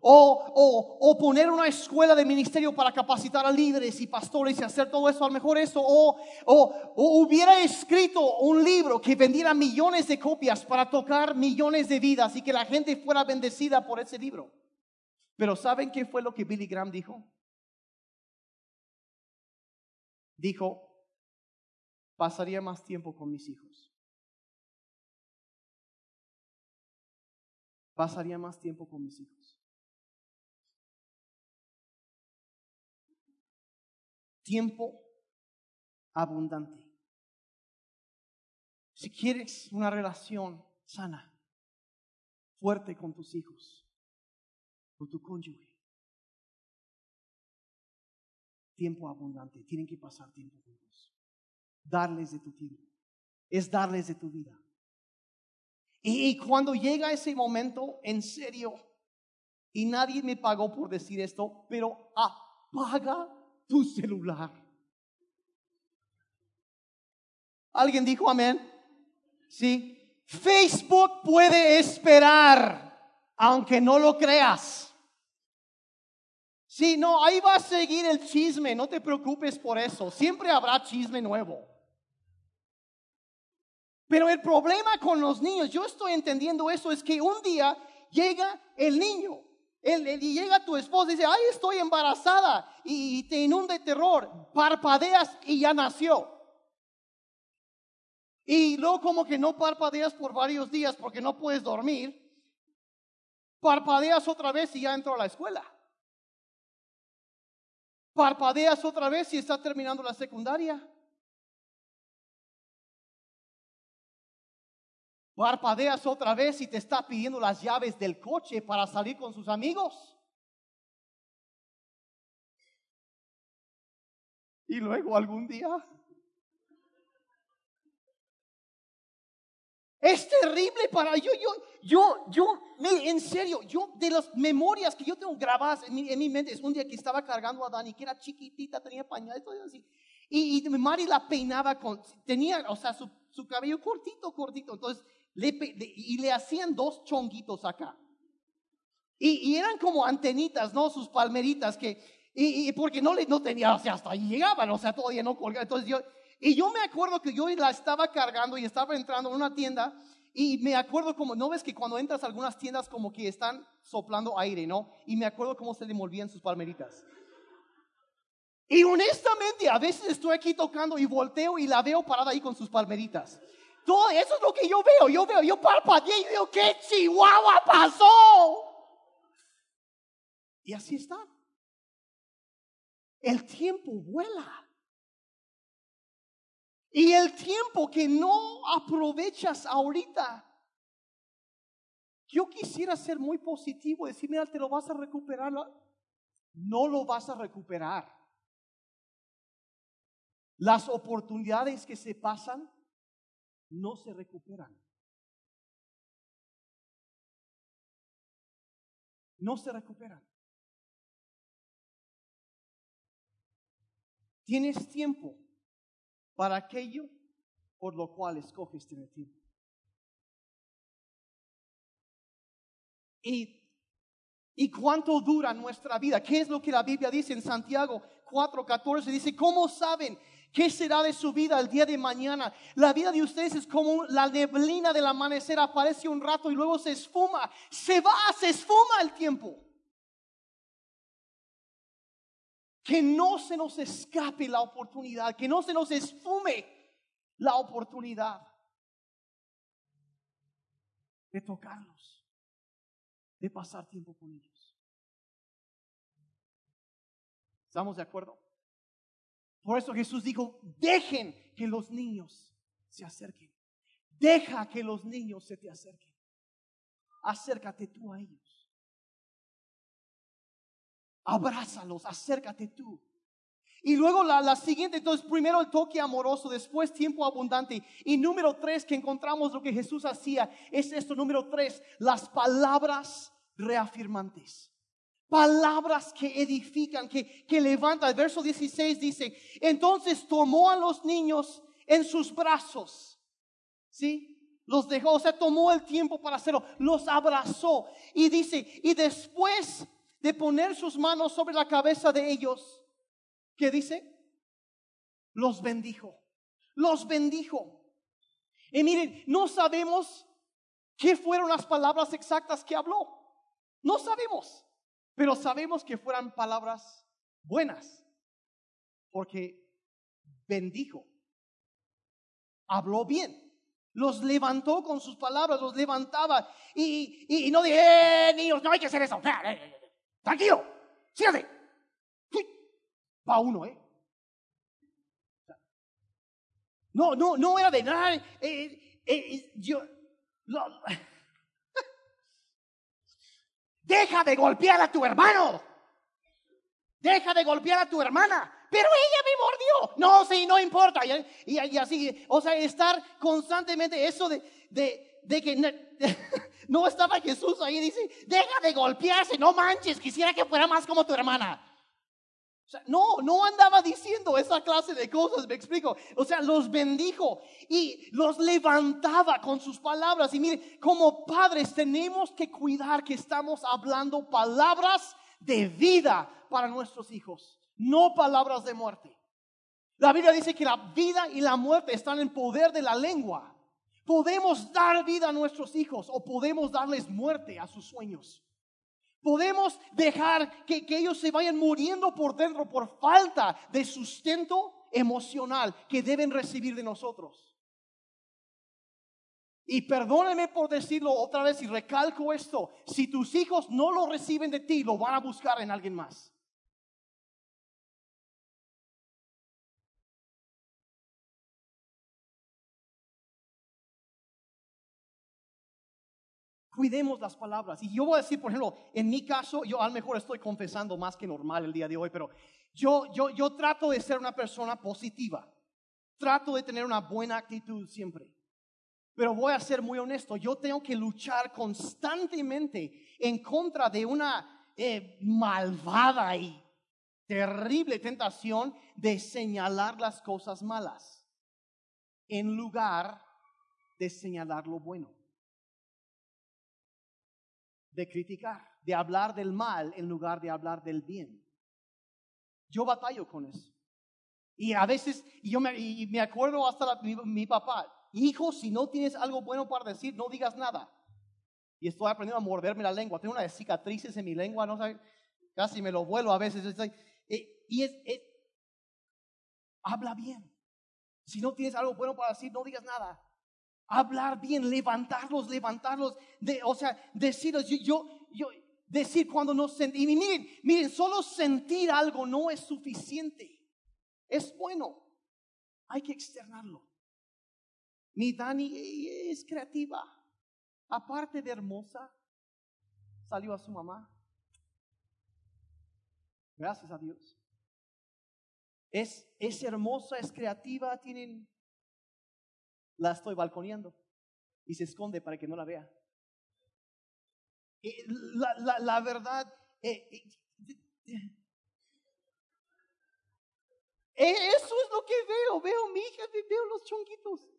S1: O, o, poner una escuela de ministerio para capacitar a líderes y pastores y hacer todo eso, a lo mejor eso. O, o, hubiera escrito un libro que vendiera millones de copias para tocar millones de vidas y que la gente fuera bendecida por ese libro. Pero ¿saben qué fue lo que Billy Graham dijo? Dijo, pasaría más tiempo con mis hijos. Pasaría más tiempo con mis hijos. Tiempo abundante. Si quieres una relación sana, fuerte con tus hijos, con tu cónyuge, tiempo abundante, tienen que pasar tiempo juntos. Darles de tu tiempo, es darles de tu vida. Y, y cuando llega ese momento, en serio, y nadie me pagó por decir esto, pero apaga tu celular. ¿Alguien dijo amén? Sí. Facebook puede esperar, aunque no lo creas. Sí, no, ahí va a seguir el chisme, no te preocupes por eso. Siempre habrá chisme nuevo. Pero el problema con los niños, yo estoy entendiendo eso, es que un día llega el niño y llega tu esposa y dice, ay, estoy embarazada y te inunda de terror, parpadeas y ya nació. Y luego como que no parpadeas por varios días porque no puedes dormir, parpadeas otra vez y ya entró a la escuela. Parpadeas otra vez y está terminando la secundaria. Parpadeas otra vez y te está pidiendo las llaves del coche para salir con sus amigos. Y luego algún día Es terrible para yo, yo, yo, yo, en serio, yo de las memorias que yo tengo grabadas en mi, mente, es un día que estaba cargando a Dani, que era chiquitita, tenía pañales, todo así. Y, y Mari la peinaba con, tenía, o sea, su, su cabello cortito, cortito. Entonces, le, y le hacían dos chonguitos acá. Y, y, eran como antenitas, ¿no? Sus palmeritas que, y, y porque no, le, no tenía, o sea, hasta ahí llegaban, o sea, todavía no colgaban. Entonces yo, y yo me acuerdo que yo la estaba cargando y estaba entrando en una tienda y me acuerdo como, ¿no ves que cuando entras a algunas tiendas como que están soplando aire, ¿no? Y me acuerdo cómo se le movían sus palmeritas. Y honestamente, a veces estoy aquí tocando y volteo y la veo parada ahí con sus palmeritas. Todo eso es lo que yo veo. Yo veo, yo parpadeé y digo, ¿qué chihuahua pasó? Y así está. El tiempo vuela. Y el tiempo que no aprovechas ahorita. Yo quisiera ser muy positivo, decir, mira, te lo vas a recuperar. No lo vas a recuperar. Las oportunidades que se pasan no se recuperan. No se recuperan. Tienes tiempo para aquello por lo cual escoges tener tiempo. Y, ¿Y cuánto dura nuestra vida? ¿Qué es lo que la Biblia dice en Santiago 4:14? Dice, ¿cómo saben qué será de su vida el día de mañana? La vida de ustedes es como la neblina del amanecer, aparece un rato y luego se esfuma, se va, se esfuma el tiempo. que no se nos escape la oportunidad, que no se nos esfume la oportunidad de tocarlos, de pasar tiempo con ellos. ¿Estamos de acuerdo? Por eso Jesús dijo, dejen que los niños se acerquen. Deja que los niños se te acerquen. Acércate tú a ellos abrázalos, acércate tú. Y luego la, la, siguiente, entonces primero el toque amoroso, después tiempo abundante. Y número tres que encontramos lo que Jesús hacía es esto, número tres, las palabras reafirmantes. Palabras que edifican, que, que levantan. El verso 16 dice, entonces tomó a los niños en sus brazos. ¿Sí? Los dejó, o sea, tomó el tiempo para hacerlo, los abrazó. Y dice, y después de poner sus manos sobre la cabeza de ellos, ¿qué dice? Los bendijo, los bendijo. Y miren, no sabemos qué fueron las palabras exactas que habló. No sabemos, pero sabemos que fueran palabras buenas, porque bendijo, habló bien, los levantó con sus palabras, los levantaba y, y, no dije, eh, niños, no hay que hacer eso. Tranquilo, sígase. Va uno, ¿eh? No, no, no era de nada. Eh, eh, eh, yo, Deja de golpear a tu hermano. Deja de golpear a tu hermana. Pero ella me mordió. No, sí, no importa. Y, así, o sea, estar constantemente eso de, que no estaba Jesús ahí. Dice, deja de golpearse, no manches. Quisiera que fuera más como tu hermana no, no andaba diciendo esa clase de cosas, me explico. O sea, los bendijo y los levantaba con sus palabras. Y mire, como padres tenemos que cuidar que estamos hablando palabras de vida para nuestros hijos, no palabras de muerte. La Biblia dice que la vida y la muerte están en poder de la lengua. Podemos dar vida a nuestros hijos o podemos darles muerte a sus sueños. Podemos dejar que, ellos se vayan muriendo por dentro por falta de sustento emocional que deben recibir de nosotros. Y perdónenme por decirlo otra vez y recalco esto, si tus hijos no lo reciben de ti, lo van a buscar en alguien más. Cuidemos las palabras. Y yo voy a decir, por ejemplo, en mi caso, yo a lo mejor estoy confesando más que normal el día de hoy, pero yo, yo, yo trato de ser una persona positiva. Trato de tener una buena actitud siempre. Pero voy a ser muy honesto, yo tengo que luchar constantemente en contra de una eh, malvada y terrible tentación de señalar las cosas malas en lugar de señalar lo bueno de criticar, de hablar del mal en lugar de hablar del bien. Yo batallo con eso. Y a veces, y yo me, y me acuerdo hasta mi, papá, hijo, si no tienes algo bueno para decir, no digas nada. Y estoy aprendiendo a morderme la lengua. Tengo unas cicatrices en mi lengua, no sé, casi me lo vuelo a veces. Eh, y es, habla bien. Si no tienes algo bueno para decir, no digas nada hablar bien, levantarlos, levantarlos, de, o sea, decirlos, yo, yo, decir cuando no sentimos, y miren, miren, solo sentir algo no es suficiente, es bueno, hay que externarlo. Mi Dani es creativa, aparte de hermosa, salió a su mamá. Gracias a Dios. Es, es hermosa, es creativa, tienen la estoy balconeando y se esconde para que no la vea. la, verdad, eh, eh, eh, eso es lo que veo, veo mi hija, veo los chonquitos.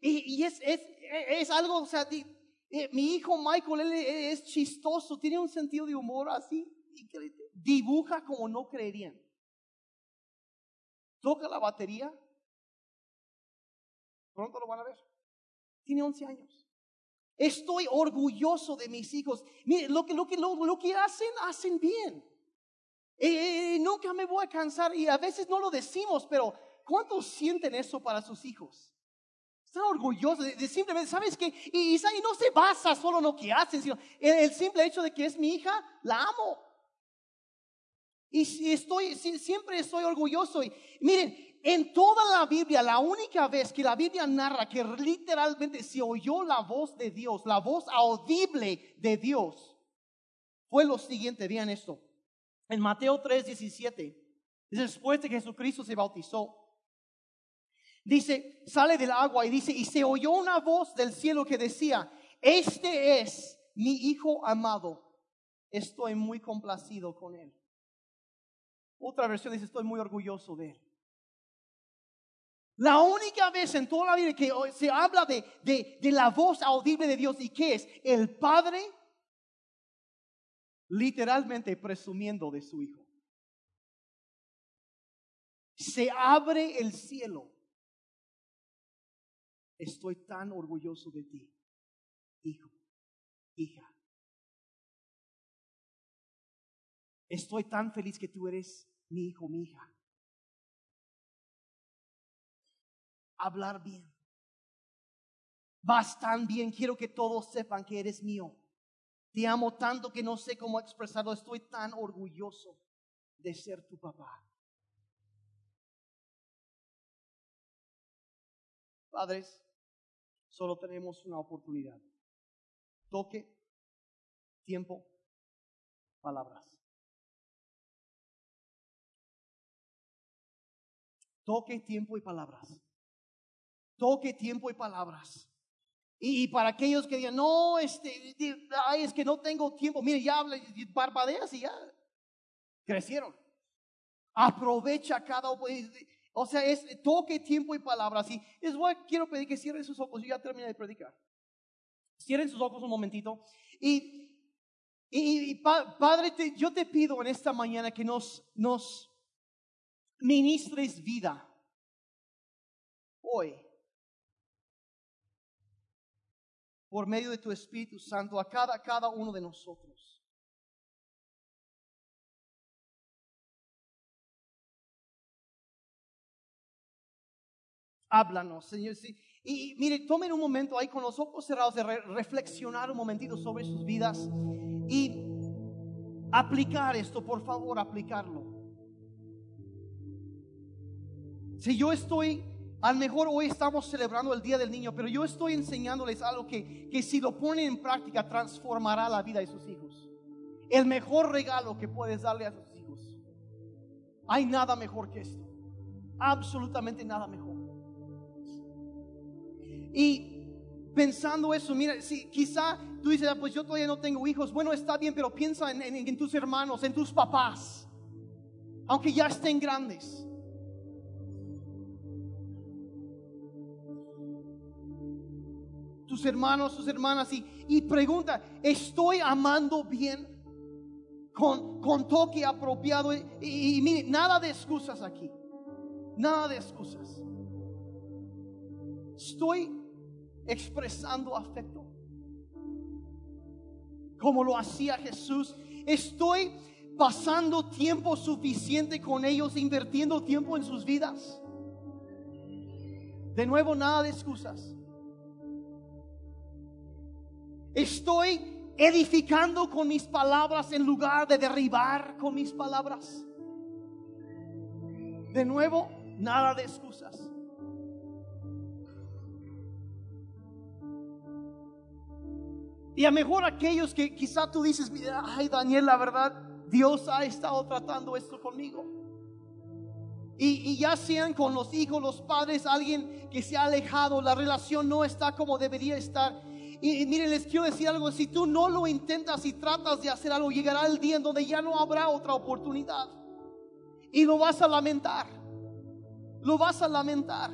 S1: y, es, es, es, algo, o sea, mi hijo Michael, él es chistoso, tiene un sentido de humor así, dibuja como no creerían. Toca la batería Pronto lo van a ver. Tiene 11 años. Estoy orgulloso de mis hijos. Mire, lo que, lo que, lo, que hacen, hacen bien. Eh, nunca me voy a cansar y a veces no lo decimos, pero ¿cuántos sienten eso para sus hijos? Están orgullosos de, simplemente, ¿sabes qué? Y, y, no se basa solo en lo que hacen, sino en el simple hecho de que es mi hija, la amo. Y estoy, siempre estoy orgulloso. Y miren, en toda la Biblia, la única vez que la Biblia narra que literalmente se oyó la voz de Dios, la voz audible de Dios, fue lo siguiente, vean esto. En Mateo 3, 17, después de que Jesucristo se bautizó, dice, sale del agua y dice, y se oyó una voz del cielo que decía, este es mi Hijo amado, estoy muy complacido con él. Otra versión dice, estoy muy orgulloso de él. La única vez en toda la Biblia que se habla de, de, la voz audible de Dios y que es el Padre literalmente presumiendo de su Hijo. Se abre el cielo. Estoy tan orgulloso de ti, hijo, hija. Estoy tan feliz que tú eres mi hijo, mi hija. Hablar bien. Vas tan bien, quiero que todos sepan que eres mío. Te amo tanto que no sé cómo expresarlo. Estoy tan orgulloso de ser tu papá. Padres, solo tenemos una oportunidad. Toque, tiempo, palabras. Toque, tiempo y palabras. Toque, tiempo y palabras. Y, para aquellos que digan, no, este, ay, es que no tengo tiempo, mire, ya habla, parpadeas y ya crecieron. Aprovecha cada o sea, es toque tiempo y palabras. Y es bueno, quiero pedir que cierren sus ojos. Yo ya terminé de predicar. Cierren sus ojos un momentito. Y, y, Padre, yo te pido en esta mañana que nos, nos ministres vida hoy. Por medio de tu Espíritu Santo a cada, cada uno de nosotros. háblanos, Señor. Y, mire, tomen un momento ahí con los ojos cerrados de reflexionar un momentito sobre sus vidas y aplicar esto, por favor, aplicarlo. Si yo estoy, a lo mejor hoy estamos celebrando el Día del Niño, pero yo estoy enseñándoles algo que, que si lo ponen en práctica transformará la vida de sus hijos. El mejor regalo que puedes darle a tus hijos. Hay nada mejor que esto. Absolutamente nada mejor. Y pensando eso, mira, si quizá tú dices, ah, pues yo todavía no tengo hijos, bueno, está bien, pero piensa en, en tus hermanos, en tus papás, aunque ya estén grandes. Tus hermanos, tus hermanas y, y, pregunta, ¿estoy amando bien? Con, con toque apropiado. Y, y, mire, nada de excusas aquí. Nada de excusas. Estoy expresando afecto. Como lo hacía Jesús. Estoy pasando tiempo suficiente con ellos, invirtiendo tiempo en sus vidas. De nuevo, nada de excusas. Estoy edificando con mis palabras en lugar de derribar con mis palabras. De nuevo, nada de excusas. Y a mejor aquellos que quizá tú dices, ay Daniel, la verdad, Dios ha estado tratando esto conmigo. Y, ya sean con los hijos, los padres, alguien que se ha alejado, la relación no está como debería estar. Y, miren, les quiero decir algo, si tú no lo intentas y tratas de hacer algo, llegará el día en donde ya no habrá otra oportunidad. Y lo vas a lamentar. Lo vas a lamentar.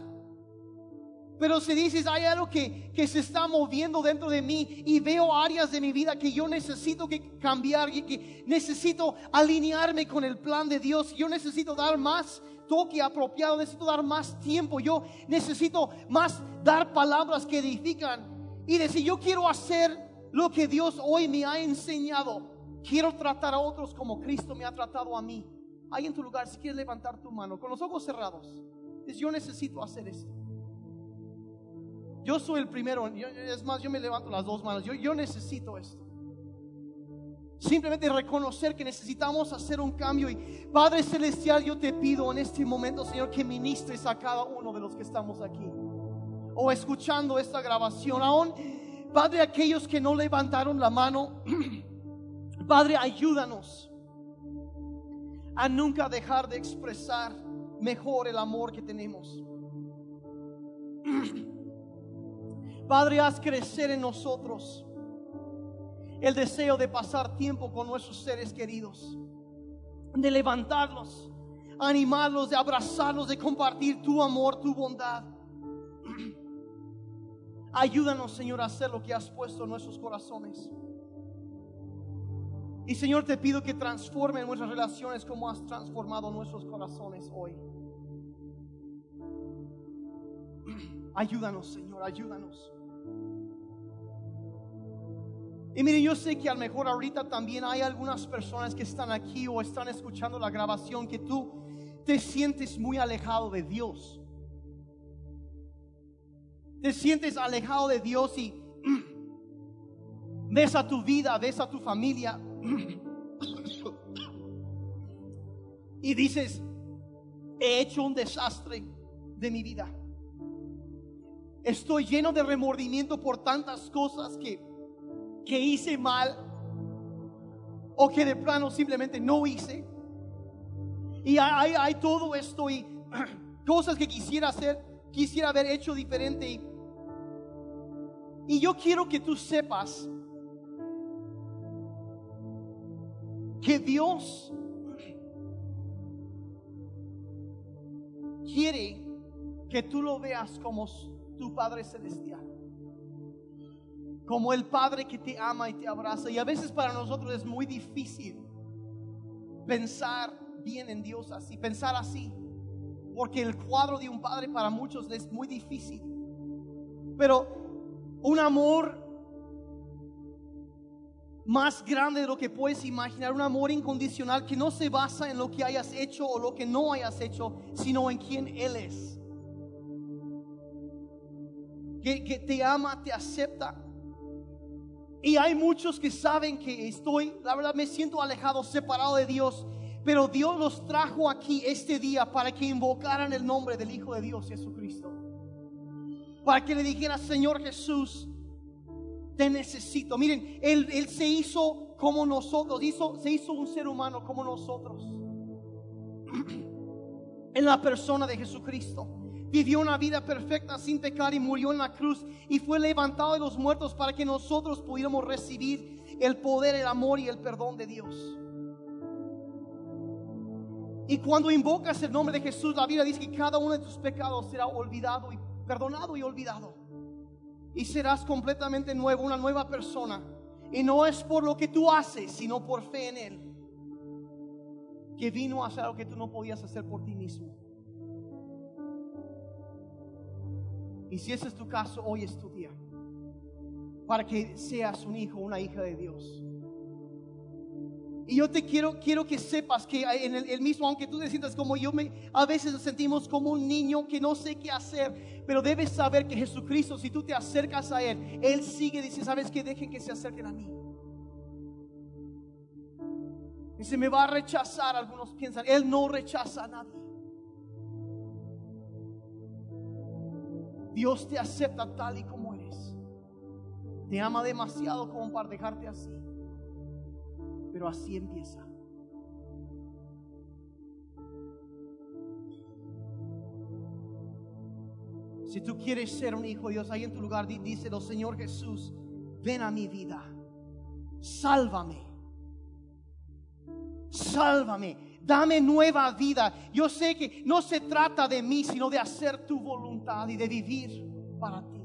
S1: Pero si dices, hay algo que, que, se está moviendo dentro de mí y veo áreas de mi vida que yo necesito que cambiar y que necesito alinearme con el plan de Dios, yo necesito dar más toque apropiado, necesito dar más tiempo, yo necesito más dar palabras que edifican y decir, yo quiero hacer lo que Dios hoy me ha enseñado, quiero tratar a otros como Cristo me ha tratado a mí. Ahí en tu lugar, si quieres levantar tu mano con los ojos cerrados, dices, yo necesito hacer esto. Yo soy el primero, es más, yo me levanto las dos manos, yo, yo necesito esto. Simplemente reconocer que necesitamos hacer un cambio. Y Padre Celestial, yo te pido en este momento, Señor, que ministres a cada uno de los que estamos aquí. O escuchando esta grabación. Aún, Padre, aquellos que no levantaron la mano, Padre, ayúdanos a nunca dejar de expresar mejor el amor que tenemos. Padre, haz crecer en nosotros el deseo de pasar tiempo con nuestros seres queridos, de levantarlos, animarlos, de abrazarlos, de compartir tu amor, tu bondad. Ayúdanos, Señor, a hacer lo que has puesto en nuestros corazones. Y Señor, te pido que transforme nuestras relaciones como has transformado nuestros corazones hoy. Ayúdanos, Señor, ayúdanos. Y mire, yo sé que a lo mejor ahorita también hay algunas personas que están aquí o están escuchando la grabación que tú te sientes muy alejado de Dios. Te sientes alejado de Dios y ves a tu vida, ves a tu familia y dices, he hecho un desastre de mi vida. Estoy lleno de remordimiento por tantas cosas que, que hice mal o que de plano simplemente no hice. Y hay, hay todo esto y cosas que quisiera hacer, quisiera haber hecho diferente. Y, y yo quiero que tú sepas que Dios quiere que tú lo veas como tu Padre Celestial. Como el Padre que te ama y te abraza. Y a veces para nosotros es muy difícil pensar bien en Dios así, pensar así. Porque el cuadro de un padre para muchos es muy difícil. Pero un amor más grande de lo que puedes imaginar, un amor incondicional que no se basa en lo que hayas hecho o lo que no hayas hecho, sino en quien Él es. Que, que te ama, te acepta. Y hay muchos que saben que estoy, la verdad me siento alejado, separado de Dios. Pero Dios los trajo aquí este día para que invocaran el nombre del Hijo de Dios, Jesucristo. Para que le dijera, Señor Jesús, te necesito. Miren, él, se hizo como nosotros, se hizo un ser humano como nosotros. En la persona de Jesucristo. Vivió una vida perfecta sin pecar y murió en la cruz y fue levantado de los muertos para que nosotros pudiéramos recibir el poder, el amor y el perdón de Dios. Y cuando invocas el nombre de Jesús, la Biblia dice que cada uno de tus pecados será olvidado y perdonado y olvidado y serás completamente nuevo, una nueva persona. Y no es por lo que tú haces, sino por fe en Él. Que vino a hacer lo que tú no podías hacer por ti mismo. Y si ese es tu caso, hoy es tu día. Para que seas un hijo, una hija de Dios. Y yo te quiero, quiero que sepas que en el, mismo, aunque tú te sientas como yo, a veces nos sentimos como un niño que no sé qué hacer, pero debes saber que Jesucristo, si tú te acercas a Él, Él sigue, dice, ¿sabes qué? Dejen que se acerquen a mí. Dice, me va a rechazar, algunos piensan, Él no rechaza a nadie. Dios te acepta tal y como eres. Te ama demasiado como para dejarte así pero así empieza. Si tú quieres ser un hijo de Dios, ahí en tu lugar, díselo, Señor Jesús, ven a mi vida, sálvame, sálvame, dame nueva vida. Yo sé que no se trata de mí, sino de hacer tu voluntad y de vivir para ti.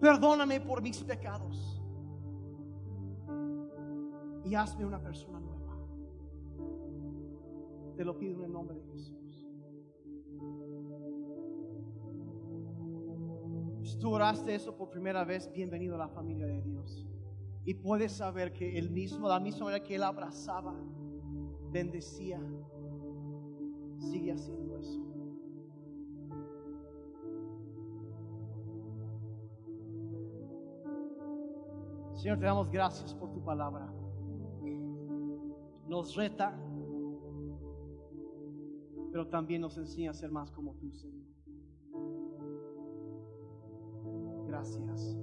S1: Perdóname por mis pecados y hazme una persona nueva. Te lo pido en el nombre de Jesús. Si tú oraste eso por primera vez, bienvenido a la familia de Dios. Y puedes saber que el mismo, la misma manera que Él abrazaba, bendecía, sigue haciendo eso. Señor, te damos gracias por tu palabra nos reta, pero también nos enseña a ser más como tú, Señor. Gracias.